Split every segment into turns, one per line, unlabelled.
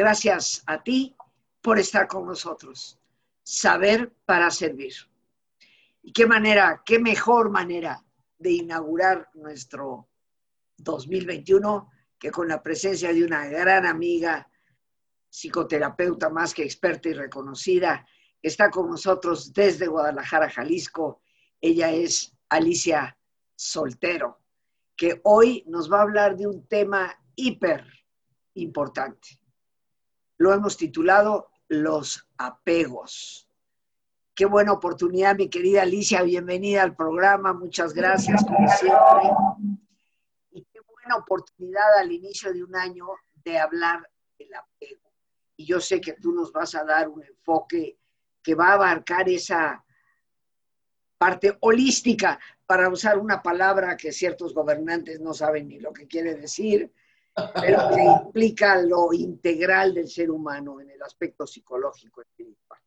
Gracias a ti por estar con nosotros. Saber para servir. Y qué manera, qué mejor manera de inaugurar nuestro 2021 que con la presencia de una gran amiga, psicoterapeuta más que experta y reconocida, está con nosotros desde Guadalajara, Jalisco. Ella es Alicia Soltero, que hoy nos va a hablar de un tema hiper importante. Lo hemos titulado Los apegos. Qué buena oportunidad, mi querida Alicia. Bienvenida al programa. Muchas gracias. Y qué buena oportunidad al inicio de un año de hablar del apego. Y yo sé que tú nos vas a dar un enfoque que va a abarcar esa parte holística, para usar una palabra que ciertos gobernantes no saben ni lo que quiere decir, pero que implica lo integral del ser humano en el aspecto psicológico espiritual.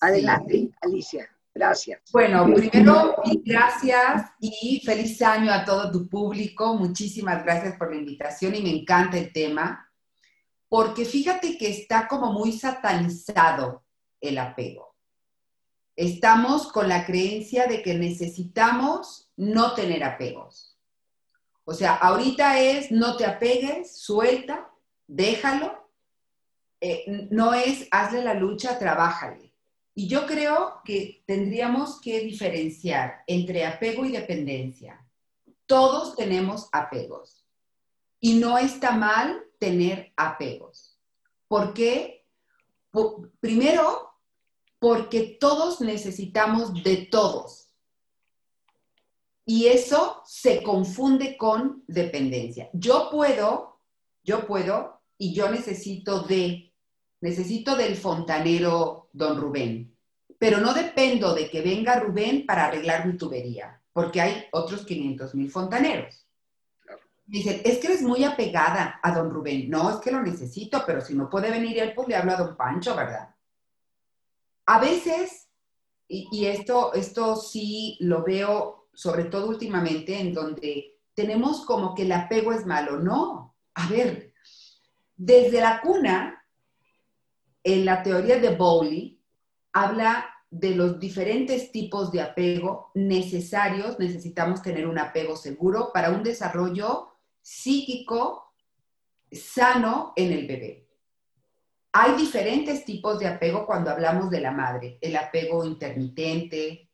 Adelante, Alicia. Gracias.
Bueno, primero, gracias y feliz año a todo tu público. Muchísimas gracias por la invitación y me encanta el tema, porque fíjate que está como muy satanizado el apego. Estamos con la creencia de que necesitamos no tener apegos. O sea, ahorita es no te apegues, suelta, déjalo. Eh, no es hazle la lucha, trabájale y yo creo que tendríamos que diferenciar entre apego y dependencia. Todos tenemos apegos y no está mal tener apegos. ¿Por qué? primero, porque todos necesitamos de todos. Y eso se confunde con dependencia. Yo puedo, yo puedo y yo necesito de necesito del fontanero don Rubén, pero no dependo de que venga Rubén para arreglar mi tubería, porque hay otros 500 mil fontaneros. Dicen, es que eres muy apegada a don Rubén. No, es que lo necesito, pero si no puede venir él, pues le hablo a don Pancho, ¿verdad? A veces, y, y esto, esto sí lo veo, sobre todo últimamente, en donde tenemos como que el apego es malo. No, a ver, desde la cuna en la teoría de Bowley habla de los diferentes tipos de apego necesarios. Necesitamos tener un apego seguro para un desarrollo psíquico sano en el bebé. Hay diferentes tipos de apego cuando hablamos de la madre. El apego intermitente,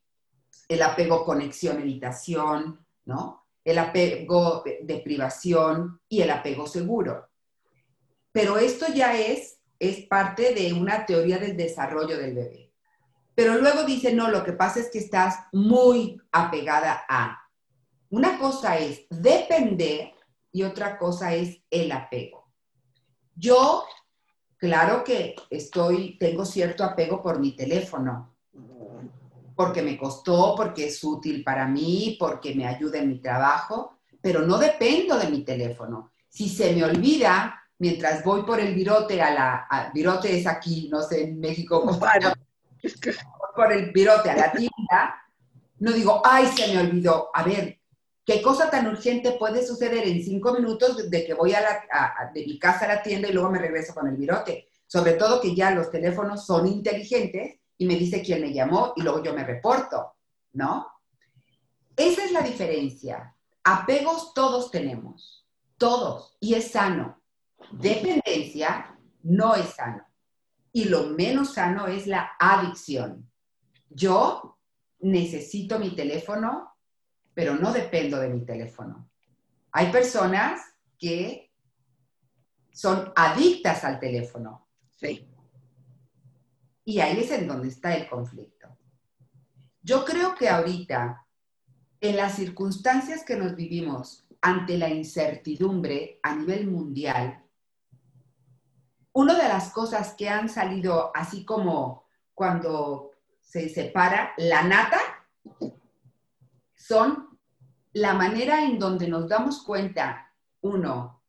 el apego conexión-evitación, ¿no? El apego de privación y el apego seguro. Pero esto ya es es parte de una teoría del desarrollo del bebé. Pero luego dice, no, lo que pasa es que estás muy apegada a. Una cosa es depender y otra cosa es el apego. Yo, claro que estoy, tengo cierto apego por mi teléfono, porque me costó, porque es útil para mí, porque me ayuda en mi trabajo, pero no dependo de mi teléfono. Si se me olvida, mientras voy por el virote a la, virote es aquí, no sé, en México, por el virote a la tienda, no digo, ay, se me olvidó. A ver, ¿qué cosa tan urgente puede suceder en cinco minutos de que voy a, la, de mi casa a la tienda y luego me regreso con el virote? Sobre todo que ya los teléfonos son inteligentes y me dice quién me llamó y luego yo me reporto, ¿no? Esa es la diferencia. Apegos todos tenemos, todos, y es sano. Dependencia no es sano. Y lo menos sano es la adicción. Yo necesito mi teléfono, pero no dependo de mi teléfono. Hay personas que son adictas al teléfono.
Sí.
Y ahí es en donde está el conflicto. Yo creo que ahorita, en las circunstancias que nos vivimos ante la incertidumbre a nivel mundial, una de las cosas que han salido así como cuando se separa la nata son la manera en donde nos damos cuenta, uno,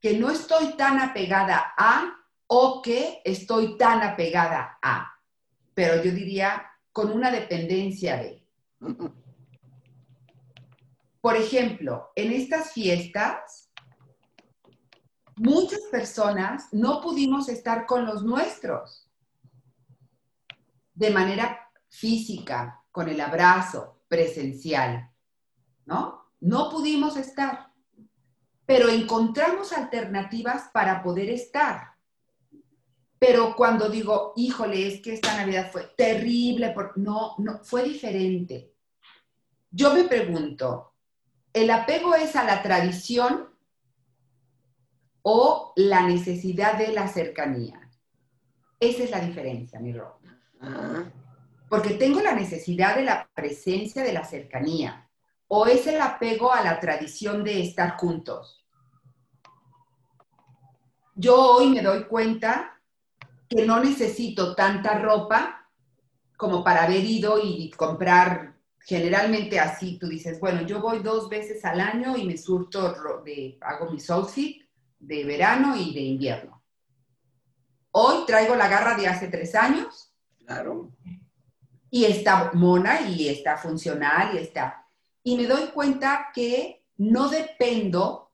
que no estoy tan apegada a o que estoy tan apegada a, pero yo diría con una dependencia de. Por ejemplo, en estas fiestas, muchas personas no pudimos estar con los nuestros de manera física, con el abrazo presencial, ¿no? No pudimos estar, pero encontramos alternativas para poder estar. Pero cuando digo, híjole, es que esta Navidad fue terrible, no, no, fue diferente. Yo me pregunto, ¿el apego es a la tradición o la necesidad de la cercanía? Esa es la diferencia, mi Ro. Porque tengo la necesidad de la presencia de la cercanía. ¿O es el apego a la tradición de estar juntos? Yo hoy me doy cuenta que no necesito tanta ropa como para haber ido y comprar generalmente así. Tú dices, bueno, yo voy dos veces al año y me surto, de, hago mi outfit de verano y de invierno. Hoy traigo la garra de hace tres años.
Claro.
Y está mona y está funcional y está. Y me doy cuenta que no dependo,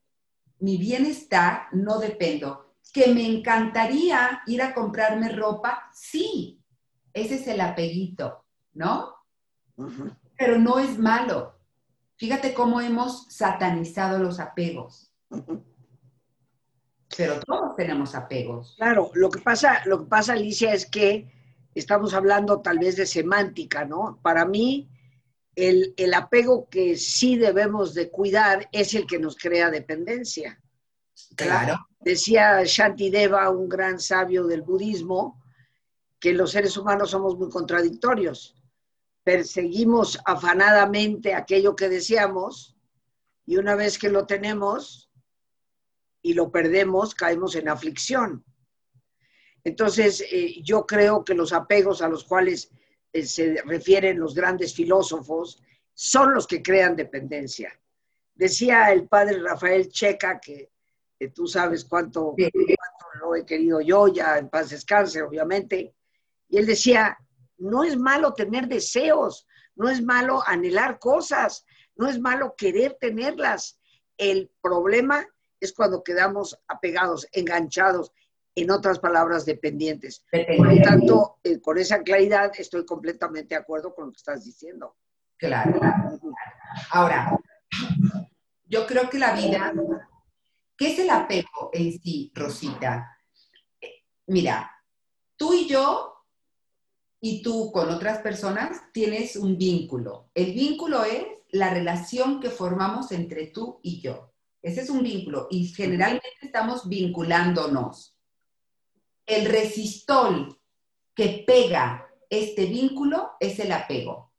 mi bienestar no dependo que me encantaría ir a comprarme ropa, sí, ese es el apeguito, ¿no? Pero no es malo. Fíjate cómo hemos satanizado los apegos. Pero todos tenemos apegos.
Claro, lo que pasa, lo que pasa, Alicia, es que estamos hablando tal vez de semántica, ¿no? Para mí, el, el apego que sí debemos de cuidar es el que nos crea dependencia.
Claro.
Decía Shantideva, un gran sabio del budismo, que los seres humanos somos muy contradictorios. Perseguimos afanadamente aquello que deseamos y una vez que lo tenemos y lo perdemos, caemos en aflicción. Entonces, eh, yo creo que los apegos a los cuales eh, se refieren los grandes filósofos son los que crean dependencia. Decía el padre Rafael Checa que tú sabes cuánto, lo he querido yo, ya en paz descanse, obviamente. Y él decía, no es malo tener deseos, no es malo anhelar cosas, no es malo querer tenerlas. El problema es cuando quedamos apegados, enganchados, en otras palabras, dependientes. Por lo tanto, eh, con esa claridad estoy completamente de acuerdo con lo que estás diciendo.
Claro. Ahora, yo creo que la vida ¿Qué es el apego en sí, Rosita? Mira, tú y yo y tú con otras personas tienes un vínculo. El vínculo es la relación que formamos entre tú y yo. Ese es un vínculo y generalmente estamos vinculándonos. El resistol que pega este vínculo es el apego.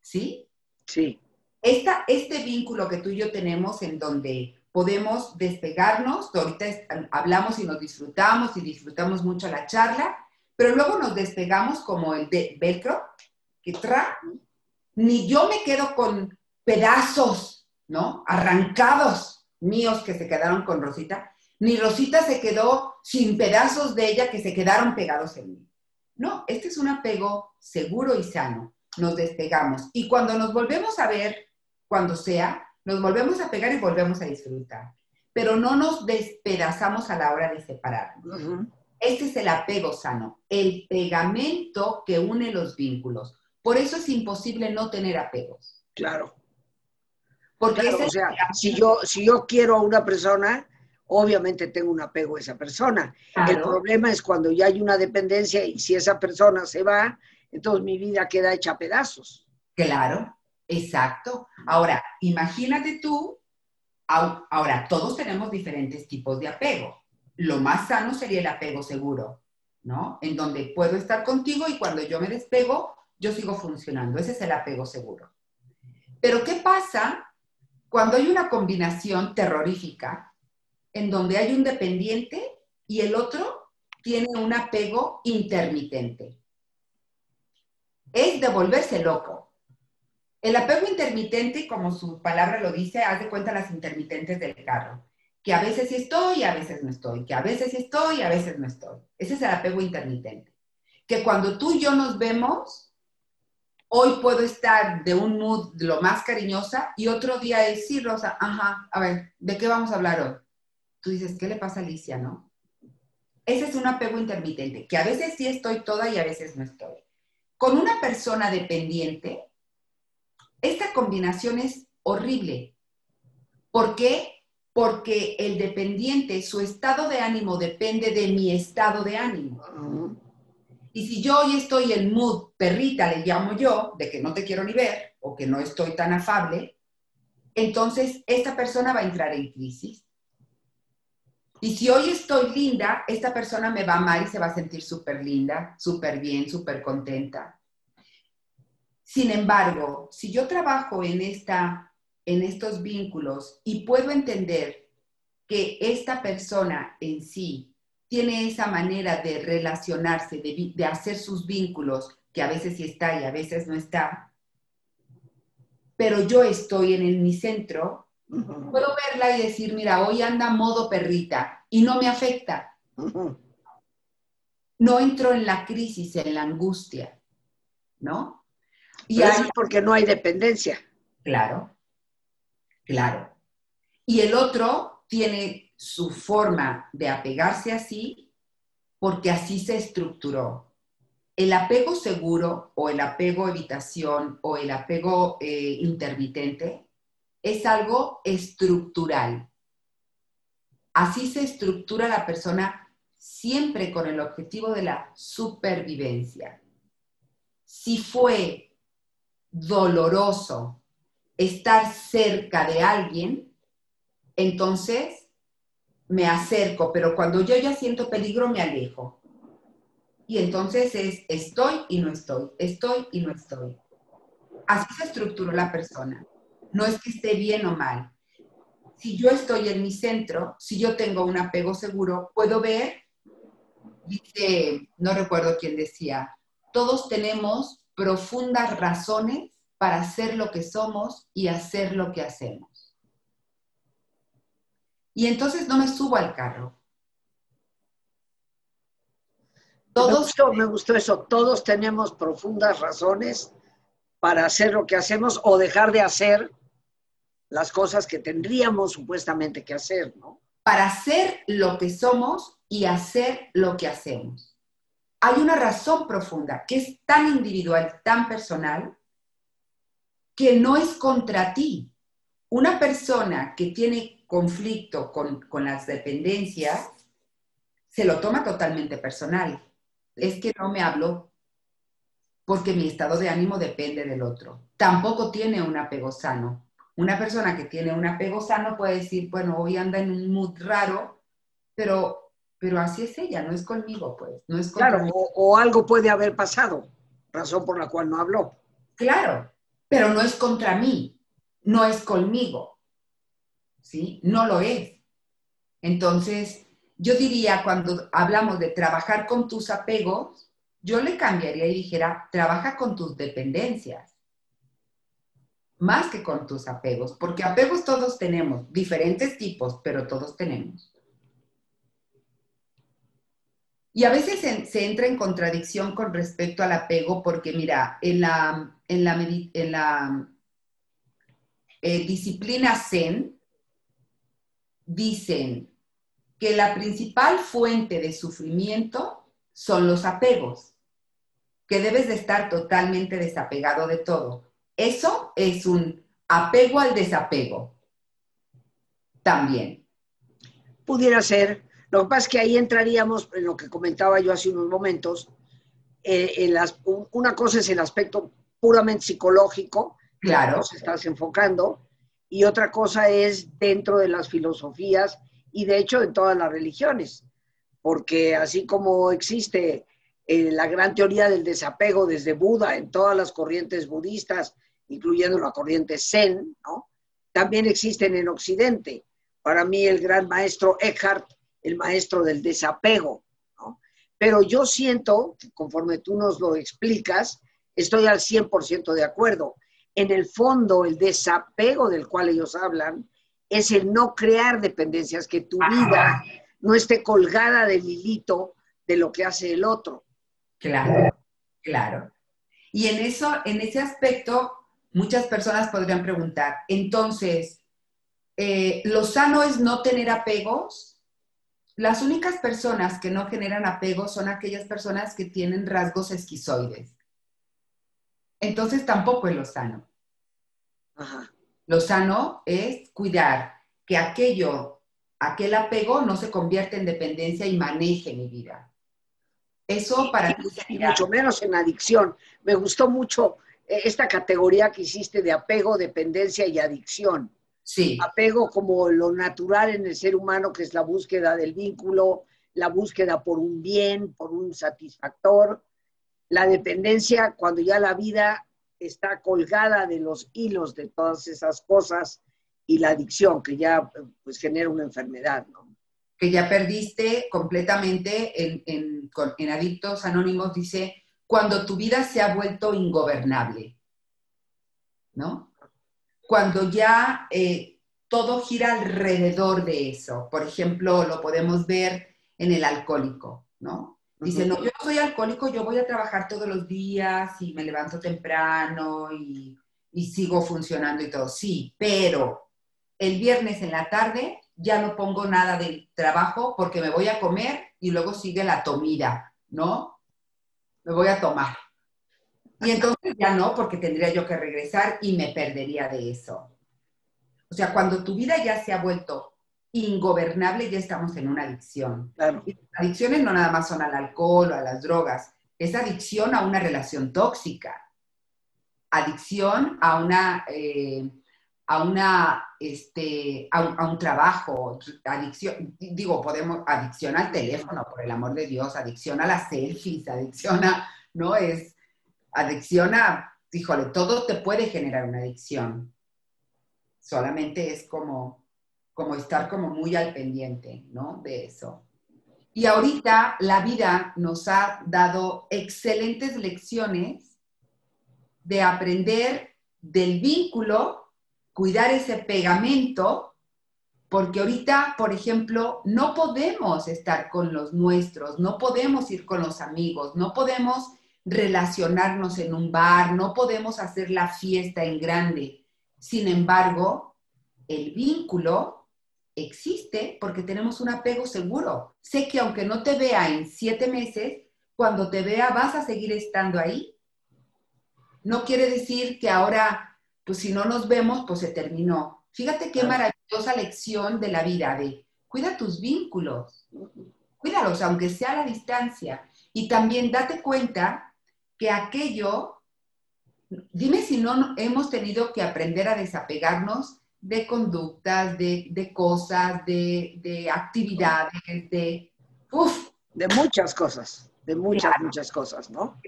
¿Sí?
Sí.
Esta, este vínculo que tú y yo tenemos en donde podemos despegarnos, ahorita hablamos y nos disfrutamos y disfrutamos mucho la charla, pero luego nos despegamos como el de velcro, que tra, ni yo me quedo con pedazos, ¿no? Arrancados míos que se quedaron con Rosita, ni Rosita se quedó sin pedazos de ella que se quedaron pegados en mí. No, este es un apego seguro y sano. Nos despegamos. Y cuando nos volvemos a ver, cuando sea, nos volvemos a pegar y volvemos a disfrutar, pero no nos despedazamos a la hora de separarnos. Este es el apego sano, el pegamento que une los vínculos. Por eso es imposible no tener apegos.
Claro. Porque o sea, si yo, si yo quiero a una persona, obviamente tengo un apego a esa persona. El problema es cuando ya hay una dependencia y si esa persona se va, entonces mi vida queda hecha a pedazos.
Claro. Exacto. Ahora, imagínate tú, ahora, todos tenemos diferentes tipos de apego. Lo más sano sería el apego seguro, ¿no? En donde puedo estar contigo y cuando yo me despego, yo sigo funcionando. Ese es el apego seguro. Pero ¿qué pasa cuando hay una combinación terrorífica en donde hay un dependiente y el otro tiene un apego intermitente? Es de volverse loco. El apego intermitente, como su palabra lo dice, haz de cuenta las intermitentes del carro, que a veces estoy y a veces no estoy, que a veces estoy y a veces no estoy. Ese es el apego intermitente. Que cuando tú y yo nos vemos, hoy puedo estar de un mood lo más cariñosa y otro día es, sí, Rosa, ajá, a ver, ¿de qué vamos a hablar hoy? tú dices, ¿qué le pasa a Alicia, no? Ese es un apego intermitente, que a veces sí estoy toda y a veces no estoy. Con una persona dependiente, esta combinación es horrible. ¿Por qué? Porque el dependiente, su estado de ánimo depende de mi estado de ánimo. Y si yo hoy estoy en mood perrita, le llamo yo, de que no te quiero ni ver o que no estoy tan afable, entonces esta persona va a entrar en crisis. Y si hoy estoy linda, esta persona me va a amar y se va a sentir súper linda, súper bien, súper contenta. Sin embargo, si yo trabajo en, esta, en estos vínculos y puedo entender que esta persona en sí tiene esa manera de relacionarse, de, de hacer sus vínculos, que a veces sí está y a veces no está, pero yo estoy en, mi centro, puedo verla y decir, mira, hoy anda modo perrita y no me afecta. No entro en la crisis, en la angustia, ¿no?
Y es porque no hay dependencia.
Claro, claro. Y el otro tiene su forma de apegarse así porque así se estructuró. El apego seguro o el apego evitación o el apego eh, intermitente es algo estructural. Así se estructura la persona siempre con el objetivo de la supervivencia. Si fue doloroso estar cerca de alguien, entonces me acerco, pero cuando yo ya siento peligro me alejo. Y entonces es estoy y no estoy, estoy y no estoy. Así se estructuró la persona. No es que esté bien o mal. Si yo estoy en mi centro, si yo tengo un apego seguro, puedo ver, dice, no recuerdo quién decía, todos tenemos profundas razones para ser lo que somos y hacer lo que hacemos. Y entonces no me subo al carro.
Todos, me gustó eso, todos tenemos profundas razones para hacer lo que hacemos o dejar de hacer las cosas que tendríamos supuestamente que hacer, ¿no?
Para hacer lo que somos y hacer lo que hacemos. Hay una razón profunda que es tan individual, tan personal, que no es contra ti. Una persona que tiene conflicto con, con las dependencias se lo toma totalmente personal. Es que no me hablo porque mi estado de ánimo depende del otro. Tampoco tiene un apego sano. Una persona que tiene un apego sano puede decir, bueno, hoy anda en un mood raro, pero, pero así es ella, no es conmigo, pues. No es
claro, o, algo puede haber pasado, razón por la cual no habló.
Claro, pero no es contra mí, no es conmigo. ¿Sí? No lo es. Entonces, yo diría, cuando hablamos de trabajar con tus apegos, yo le cambiaría y dijera, trabaja con tus dependencias, más que con tus apegos, porque apegos todos tenemos, diferentes tipos, pero todos tenemos. Y a veces se, entra en contradicción con respecto al apego, porque mira, en la, en la, eh, disciplina Zen dicen que la principal fuente de sufrimiento son los apegos que debes de estar totalmente desapegado de todo. Eso es un apego al desapego. También.
Pudiera ser. Lo que pasa es que ahí entraríamos en lo que comentaba yo hace unos momentos. Eh, en las, una cosa es el aspecto puramente psicológico,
claro.
que estás enfocando, y otra cosa es dentro de las filosofías y de hecho en todas las religiones, porque así como existe eh, la gran teoría del desapego desde Buda en todas las corrientes budistas, incluyendo la corriente Zen, ¿no? también existen en Occidente. Para mí el gran maestro Eckhart, el maestro del desapego. ¿no? Pero yo siento, conforme tú nos lo explicas, estoy al 100% de acuerdo. En el fondo, el desapego del cual ellos hablan es el no crear dependencias, que tu vida no esté colgada del hilito de lo que hace el otro.
Claro, claro. Y en eso, en ese aspecto, muchas personas podrían preguntar, entonces, eh, ¿lo sano es no tener apegos? Las únicas personas que no generan apego son aquellas personas que tienen rasgos esquizoides. Entonces tampoco es lo sano. Lo sano es cuidar que aquello, aquel apego no se convierta en dependencia y maneje mi vida. Eso para
y mucho menos en adicción. Me gustó mucho eh, esta categoría que hiciste de apego, dependencia y adicción.
Sí.
Apego como lo natural en el ser humano, que es la búsqueda del vínculo, la búsqueda por un bien, por un satisfactor. La dependencia cuando ya la vida está colgada de los hilos de todas esas cosas y la adicción que ya pues genera una enfermedad, ¿no?
Que ya perdiste completamente en, en, en Adictos Anónimos, dice, cuando tu vida se ha vuelto ingobernable, ¿no? Cuando ya eh, todo gira alrededor de eso. Por ejemplo, lo podemos ver en el alcohólico, ¿no? Dice, no, yo no soy alcohólico, yo voy a trabajar todos los días y me levanto temprano y, y sigo funcionando y todo. Sí, pero el viernes en la tarde ya no pongo nada del trabajo porque me voy a comer y luego sigue la comida, ¿no? Me voy a tomar. Y entonces ya no, porque tendría yo que regresar y me perdería de eso. O sea, cuando tu vida ya se ha vuelto ingobernable, ya estamos en una adicción.
Claro.
Y adicciones no nada más son al alcohol o a las drogas, es adicción a una relación tóxica, adicción a una, eh, a una, este, a un, a un, trabajo, adicción, digo, podemos, adicción al teléfono, por el amor de Dios, adicción a las selfies, adicción a, ¿no? Es, adicción a, híjole, todo te puede generar una adicción. Solamente es como, como estar como muy al pendiente, ¿no? De eso. Y ahorita la vida nos ha dado excelentes lecciones de aprender del vínculo, cuidar ese pegamento, porque ahorita, por ejemplo, no podemos estar con los nuestros, no podemos ir con los amigos, no podemos relacionarnos en un bar, no podemos hacer la fiesta en grande. Sin embargo, el vínculo existe porque tenemos un apego seguro. Sé que aunque no te vea en siete meses, cuando te vea vas a seguir estando ahí. No quiere decir que ahora, pues si no nos vemos, pues se terminó. Fíjate qué maravillosa lección de la vida de cuida tus vínculos, cuídalos aunque sea a la distancia. Y también date cuenta que aquello, dime si no hemos tenido que aprender a desapegarnos de conductas, de, cosas, de, actividades, de...
De muchas cosas, de muchas, muchas cosas, ¿no?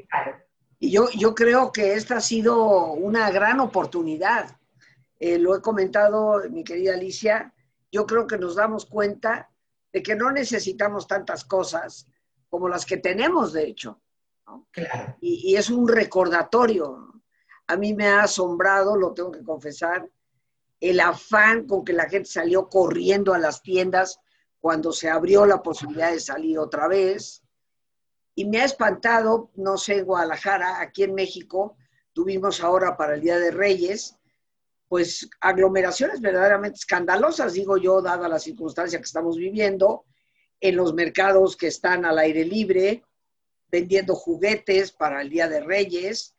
Y yo, yo creo que esta ha sido una gran oportunidad. Eh, lo he comentado, mi querida Alicia, yo creo que nos damos cuenta de que no necesitamos tantas cosas como las que tenemos, de hecho.
Claro.
Y, es un recordatorio. A mí me ha asombrado, lo tengo que confesar, el afán con que la gente salió corriendo a las tiendas cuando se abrió la posibilidad de salir otra vez. Y me ha espantado, no sé, en Guadalajara, aquí en México, tuvimos ahora para el Día de Reyes, pues aglomeraciones verdaderamente escandalosas, digo yo, dada la circunstancia que estamos viviendo, en los mercados que están al aire libre, vendiendo juguetes para el Día de Reyes.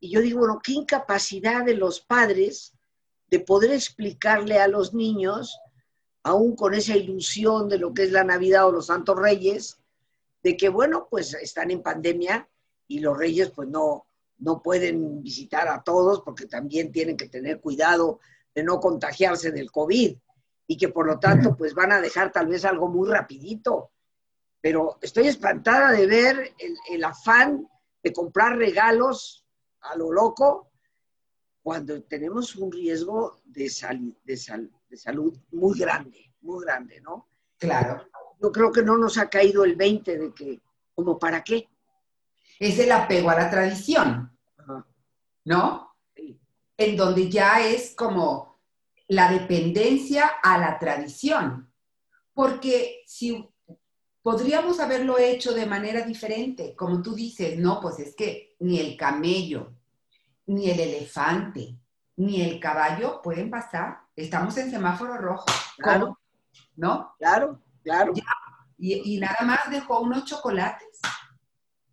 Y yo digo, bueno, qué incapacidad de los padres de poder explicarle a los niños, aún con esa ilusión de lo que es la Navidad o los Santos Reyes, de que, bueno, pues están en pandemia y los reyes pues no, no pueden visitar a todos porque también tienen que tener cuidado de no contagiarse del COVID y que por lo tanto pues van a dejar tal vez algo muy rapidito pero estoy espantada de ver el, afán de comprar regalos a lo loco cuando tenemos un riesgo de, de, de salud muy grande, muy grande, ¿no?
Claro.
Yo creo que no nos ha caído el 20 de que, ¿como para qué?
Es el apego a la tradición, ¿no? En donde ya es como la dependencia a la tradición. Porque si podríamos haberlo hecho de manera diferente, como tú dices, no, pues es que ni el camello, ni el elefante, ni el caballo pueden pasar. Estamos en semáforo rojo.
Claro.
¿No?
Claro. Claro.
y, y, nada más dejó unos chocolates.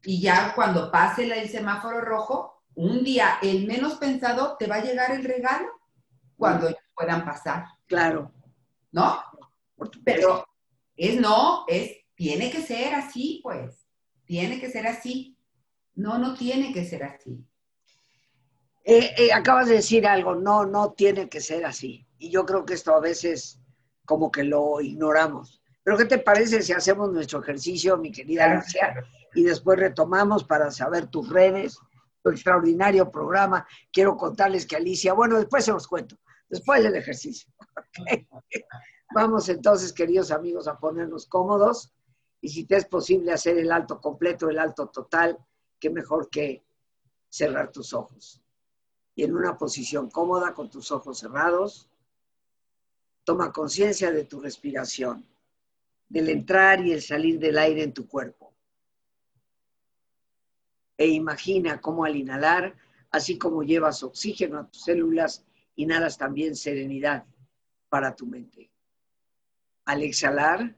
Y ya cuando pase el semáforo rojo, un día, el menos pensado, te va a llegar el regalo cuando puedan pasar.
Claro.
¿No? Pero es no, es, tiene que ser así, pues. Tiene que ser así. No, no tiene que ser así.
Eh, eh, acabas de decir algo, no, no tiene que ser así. Y yo creo que esto a veces como que lo ignoramos. Pero ¿qué te parece si hacemos nuestro ejercicio, mi querida Alicia, y después retomamos para saber tus redes, tu extraordinario programa? Quiero contarles que Alicia, bueno, después se los cuento, después del ejercicio. Vamos entonces, queridos amigos, a ponernos cómodos y si te es posible hacer el alto completo, el alto total, qué mejor que cerrar tus ojos y en una posición cómoda con tus ojos cerrados, toma conciencia de tu respiración, del entrar y el salir del aire en tu cuerpo. E imagina cómo al inhalar, así como llevas oxígeno a tus células, inhalas también serenidad para tu mente. Al exhalar,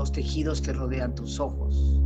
Los tejidos que rodean tus ojos.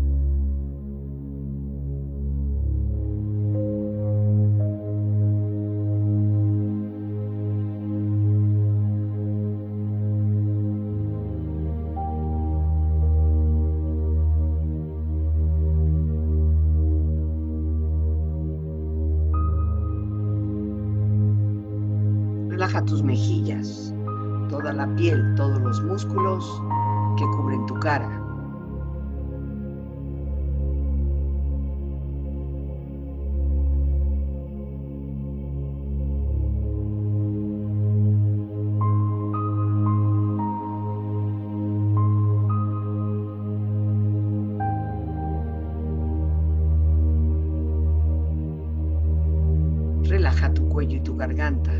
Garganta.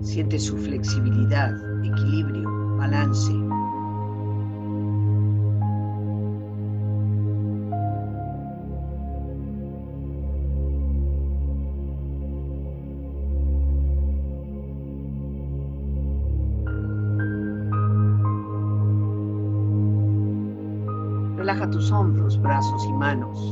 Siente su flexibilidad, equilibrio, balance. Relaja tus hombros, brazos y manos,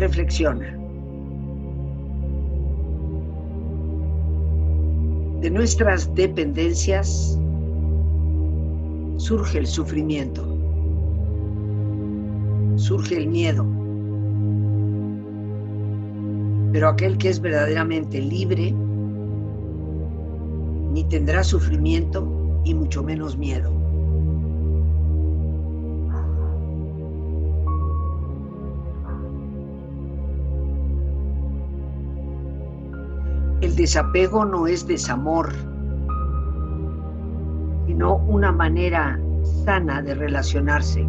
reflexiona. de nuestras dependencias surge el sufrimiento, surge el miedo. Pero aquel que es verdaderamente libre ni tendrá sufrimiento y mucho menos miedo. Desapego no es desamor, sino una manera sana de relacionarse,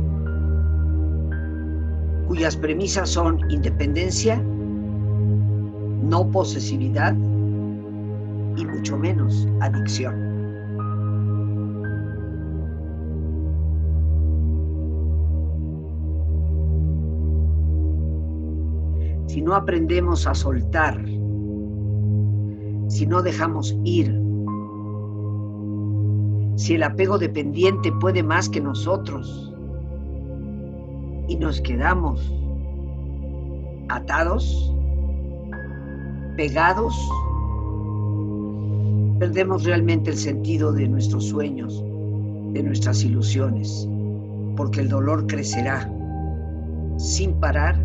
cuyas premisas son independencia, no posesividad y mucho menos adicción. Si no aprendemos a soltar, si no dejamos ir, si el apego dependiente puede más que nosotros y nos quedamos atados, pegados, perdemos realmente el sentido de nuestros sueños, de nuestras ilusiones, porque el dolor crecerá sin parar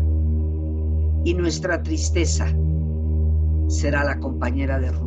y nuestra tristeza será la compañera de ruta.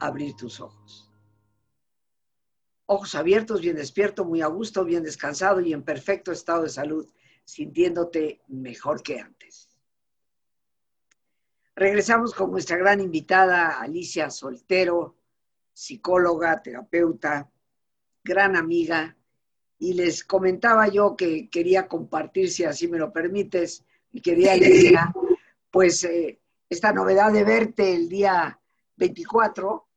abrir tus ojos. Ojos abiertos, bien despierto, muy a gusto, bien descansado y en perfecto estado de salud, sintiéndote mejor que antes. Regresamos con nuestra gran invitada Alicia Soltero, psicóloga, terapeuta, gran amiga, y les comentaba yo que quería compartir, si así me lo permites, y quería decir, pues eh, esta novedad de verte el día 24,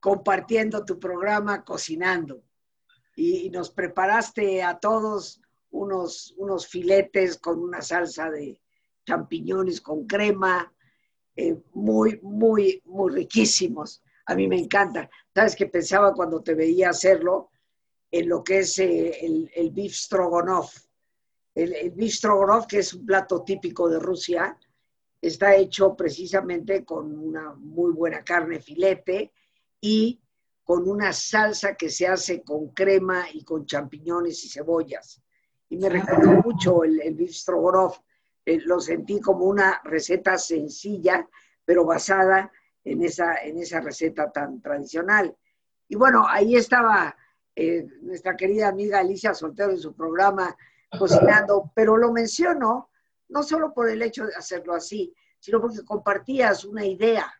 compartiendo tu programa Cocinando. Y, nos preparaste a todos unos, unos filetes con una salsa de champiñones con crema, eh, muy, muy, muy riquísimos. A mí me encanta. ¿Sabes qué pensaba cuando te veía hacerlo? En lo que es eh, el, el beef stroganov. El, el beef stroganov, que es un plato típico de Rusia, está hecho precisamente con una muy buena carne filete y con una salsa que se hace con crema y con champiñones y cebollas. Y me recordó mucho el, el beef stroganov eh, lo sentí como una receta sencilla, pero basada en esa, en esa receta tan tradicional. Y bueno, ahí estaba eh, nuestra querida amiga Alicia Soltero en su programa cocinando, pero lo menciono no solo por el hecho de hacerlo así, sino porque compartías una idea.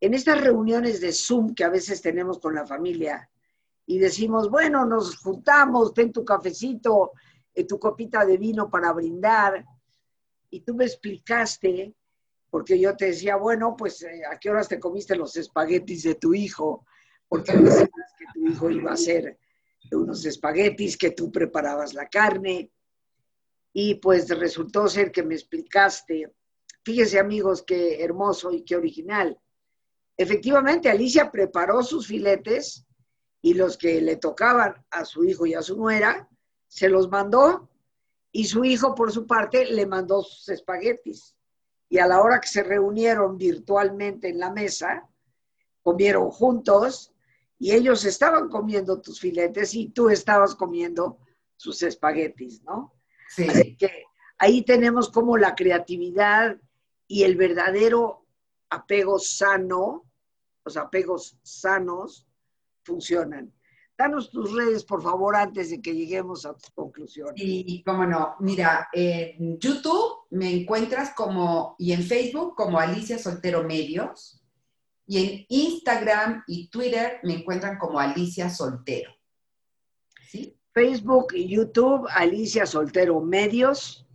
En estas reuniones de Zoom que a veces tenemos con la familia y decimos, bueno, nos juntamos, ten tu cafecito, eh, tu copita de vino para brindar, y tú me explicaste, porque yo te decía, bueno, pues eh, a qué horas te comiste los espaguetis de tu hijo, porque decías que tu hijo iba a hacer unos espaguetis, que tú preparabas la carne, y pues resultó ser que me explicaste, fíjense amigos, qué hermoso y qué original. Efectivamente, Alicia preparó sus filetes y los que le tocaban a su hijo y a su nuera, se los mandó y su hijo, por su parte, le mandó sus espaguetis. Y a la hora que se reunieron virtualmente en la mesa, comieron juntos y ellos estaban comiendo tus filetes y tú estabas comiendo sus espaguetis, ¿no? Así que ahí tenemos como la creatividad y el verdadero apego sano, los apegos sanos, funcionan. Danos tus redes, por favor, antes de que lleguemos a tus conclusiones.
Y cómo no, mira, en YouTube me encuentras como, y en Facebook como Alicia Soltero Medios, y en Instagram y Twitter me encuentran como Alicia Soltero.
¿Sí? Facebook y YouTube, Alicia Soltero Medios,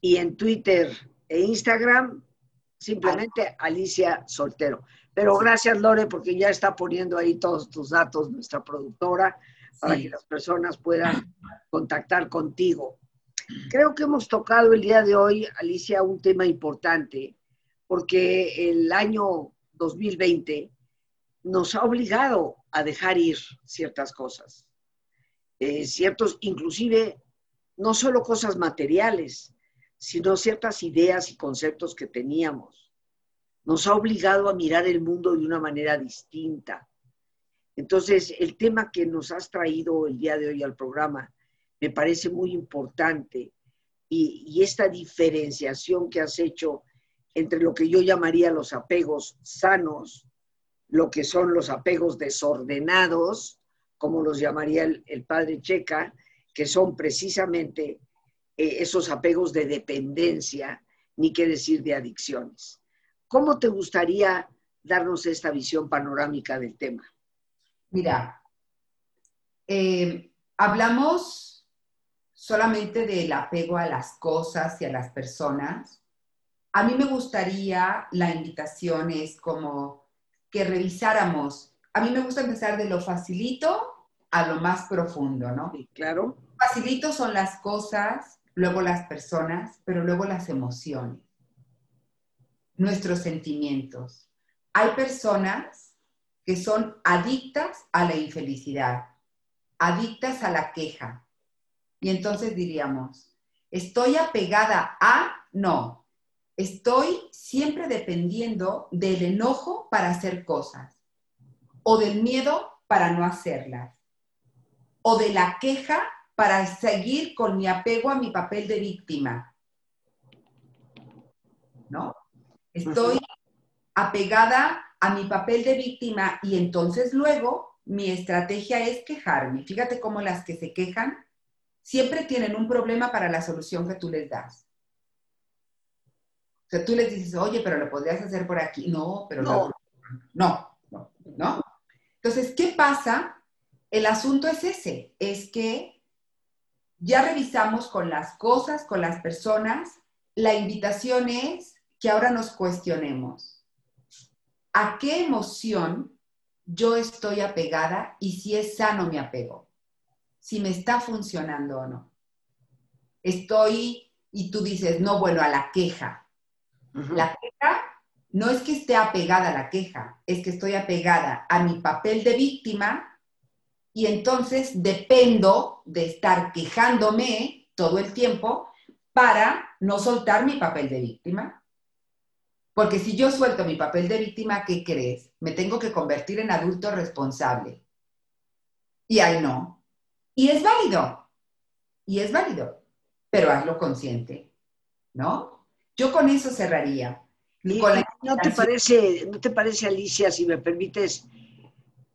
y en Twitter e Instagram, simplemente Alicia Soltero. Pero gracias, Lore, porque ya está poniendo ahí todos tus datos nuestra productora para que las personas puedan contactar contigo. Creo que hemos tocado el día de hoy, Alicia, un tema importante, porque el año 2020 nos ha obligado a dejar ir ciertas cosas. Eh, ciertos, inclusive, no solo cosas materiales, sino ciertas ideas y conceptos que teníamos. Nos ha obligado a mirar el mundo de una manera distinta. Entonces, el tema que nos has traído el día de hoy al programa me parece muy importante y, y esta diferenciación que has hecho entre lo que yo llamaría los apegos sanos, lo que son los apegos desordenados como los llamaría el, padre Checa, que son precisamente eh, esos apegos de dependencia, ni qué decir de adicciones. ¿Cómo te gustaría darnos esta visión panorámica del tema?
Mira, eh, hablamos solamente del apego a las cosas y a las personas. A mí me gustaría, la invitación es como que revisáramos a mí me gusta empezar de lo facilito a lo más profundo, ¿no?
Sí, claro.
Facilito son las cosas, luego las personas, pero luego las emociones, nuestros sentimientos. Hay personas que son adictas a la infelicidad, adictas a la queja. Y entonces diríamos, ¿estoy apegada a? No, estoy siempre dependiendo del enojo para hacer cosas o del miedo para no hacerlas, o de la queja para seguir con mi apego a mi papel de víctima. ¿No? Estoy apegada a mi papel de víctima y entonces luego mi estrategia es quejarme. Fíjate cómo las que se quejan siempre tienen un problema para la solución que tú les das. O sea, tú les dices, oye, pero lo podrías hacer por aquí. No, pero no, no, no, no. Entonces, ¿qué pasa? El asunto es ese, es que ya revisamos con las cosas, con las personas, la invitación es que ahora nos cuestionemos. ¿A qué emoción yo estoy apegada y si es sano mi apego? Si me está funcionando o no. Estoy, y tú dices, no, bueno, a la queja. La queja no es que esté apegada a la queja, es que estoy apegada a mi papel de víctima y entonces dependo de estar quejándome todo el tiempo para no soltar mi papel de víctima. Porque si yo suelto mi papel de víctima, ¿qué crees? Me tengo que convertir en adulto responsable. Y ahí no. Y es válido. Y es válido. Pero hazlo consciente. ¿No? Yo con eso cerraría.
¿no, te parece, ¿No te parece, Alicia, si me permites,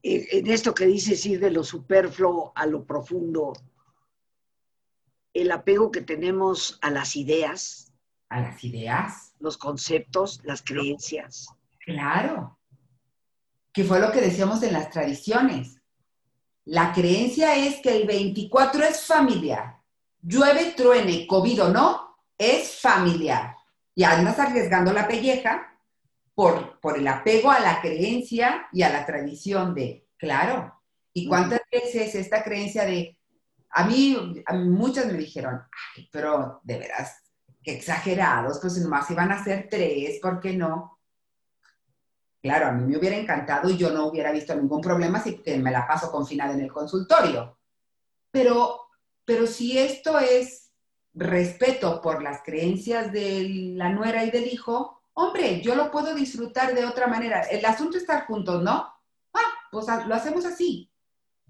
en esto que dices ir de lo superfluo a lo profundo, el apego que tenemos a las ideas,
a las ideas.
Los conceptos, las creencias.
Claro. Que fue lo que decíamos en las tradiciones. La creencia es que el 24 es familiar. Llueve, truene, COVID o no, es familiar. Y andas arriesgando la pelleja por, por el apego a la creencia y a la tradición de, claro. ¿Y cuántas veces esta creencia de, a mí, a mí muchas me dijeron, ay, pero de veras, qué exagerados, pues nomás iban a ser tres, ¿por qué no? Claro, a mí me hubiera encantado y yo no hubiera visto ningún problema si me la paso confinada en el consultorio. Pero, pero si esto es respeto por las creencias de la nuera y del hijo, hombre, yo lo puedo disfrutar de otra manera. El asunto es estar juntos, ¿no? Ah, pues lo hacemos así.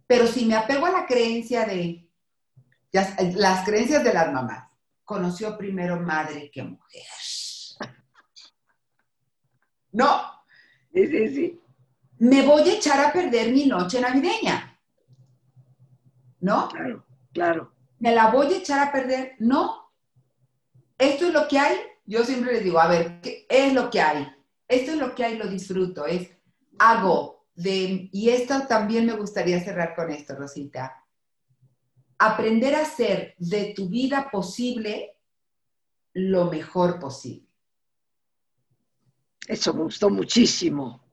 Pero si me apego a la creencia de, las creencias de las mamás, conoció primero madre que mujer. No,
Sí, sí, sí.
Me voy a echar a perder mi noche navideña. ¿No?
Claro, claro.
¿Me la voy a echar a perder? No. Esto es lo que hay. Yo siempre les digo, a ver, ¿qué es lo que hay? Esto es lo que hay, lo disfruto. Es hago de, y esto también me gustaría cerrar con esto, Rosita. Aprender a hacer de tu vida posible lo mejor posible.
Eso me gustó muchísimo.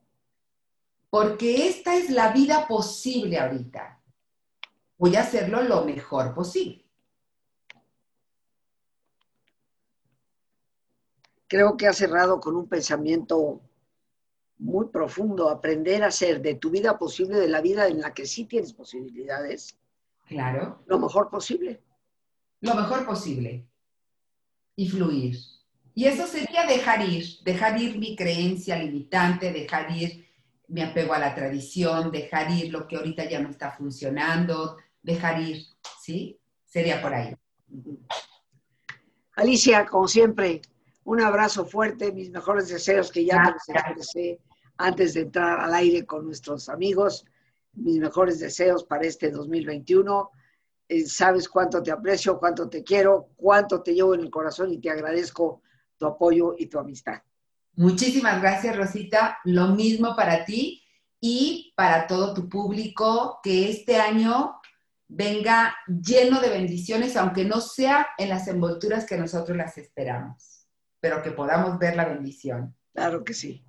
Porque esta es la vida posible ahorita. Voy a hacerlo lo mejor posible.
Creo que ha cerrado con un pensamiento muy profundo, aprender a hacer de tu vida posible, de la vida en la que sí tienes posibilidades.
Claro.
Lo mejor posible.
Lo mejor posible. Y fluir. Y eso sería dejar ir, dejar ir mi creencia limitante, dejar ir mi apego a la tradición, dejar ir lo que ahorita ya no está funcionando, dejar ir, ¿sí? Sería por ahí.
Alicia, como siempre, un abrazo fuerte, mis mejores deseos que ya te expresé antes de entrar al aire con nuestros amigos, mis mejores deseos para este 2021. Eh, sabes cuánto te aprecio, cuánto te quiero, cuánto te llevo en el corazón y te agradezco tu apoyo y tu amistad.
Muchísimas gracias, Rosita. Lo mismo para ti y para todo tu público, que este año venga lleno de bendiciones, aunque no sea en las envolturas que nosotros las esperamos, pero que podamos ver la bendición.
Claro que sí.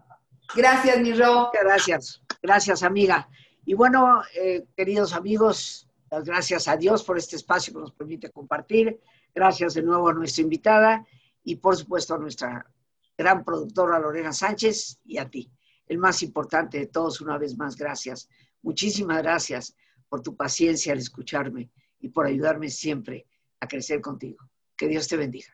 Gracias, mi Ro.
Gracias, gracias, amiga. Y bueno, eh, queridos amigos, gracias a Dios por este espacio que nos permite compartir. Gracias de nuevo a nuestra invitada y por supuesto a nuestra gran productora Lorena Sánchez y a ti. El más importante de todos, una vez más, gracias. Muchísimas gracias por tu paciencia al escucharme y por ayudarme siempre a crecer contigo. Que Dios te bendiga.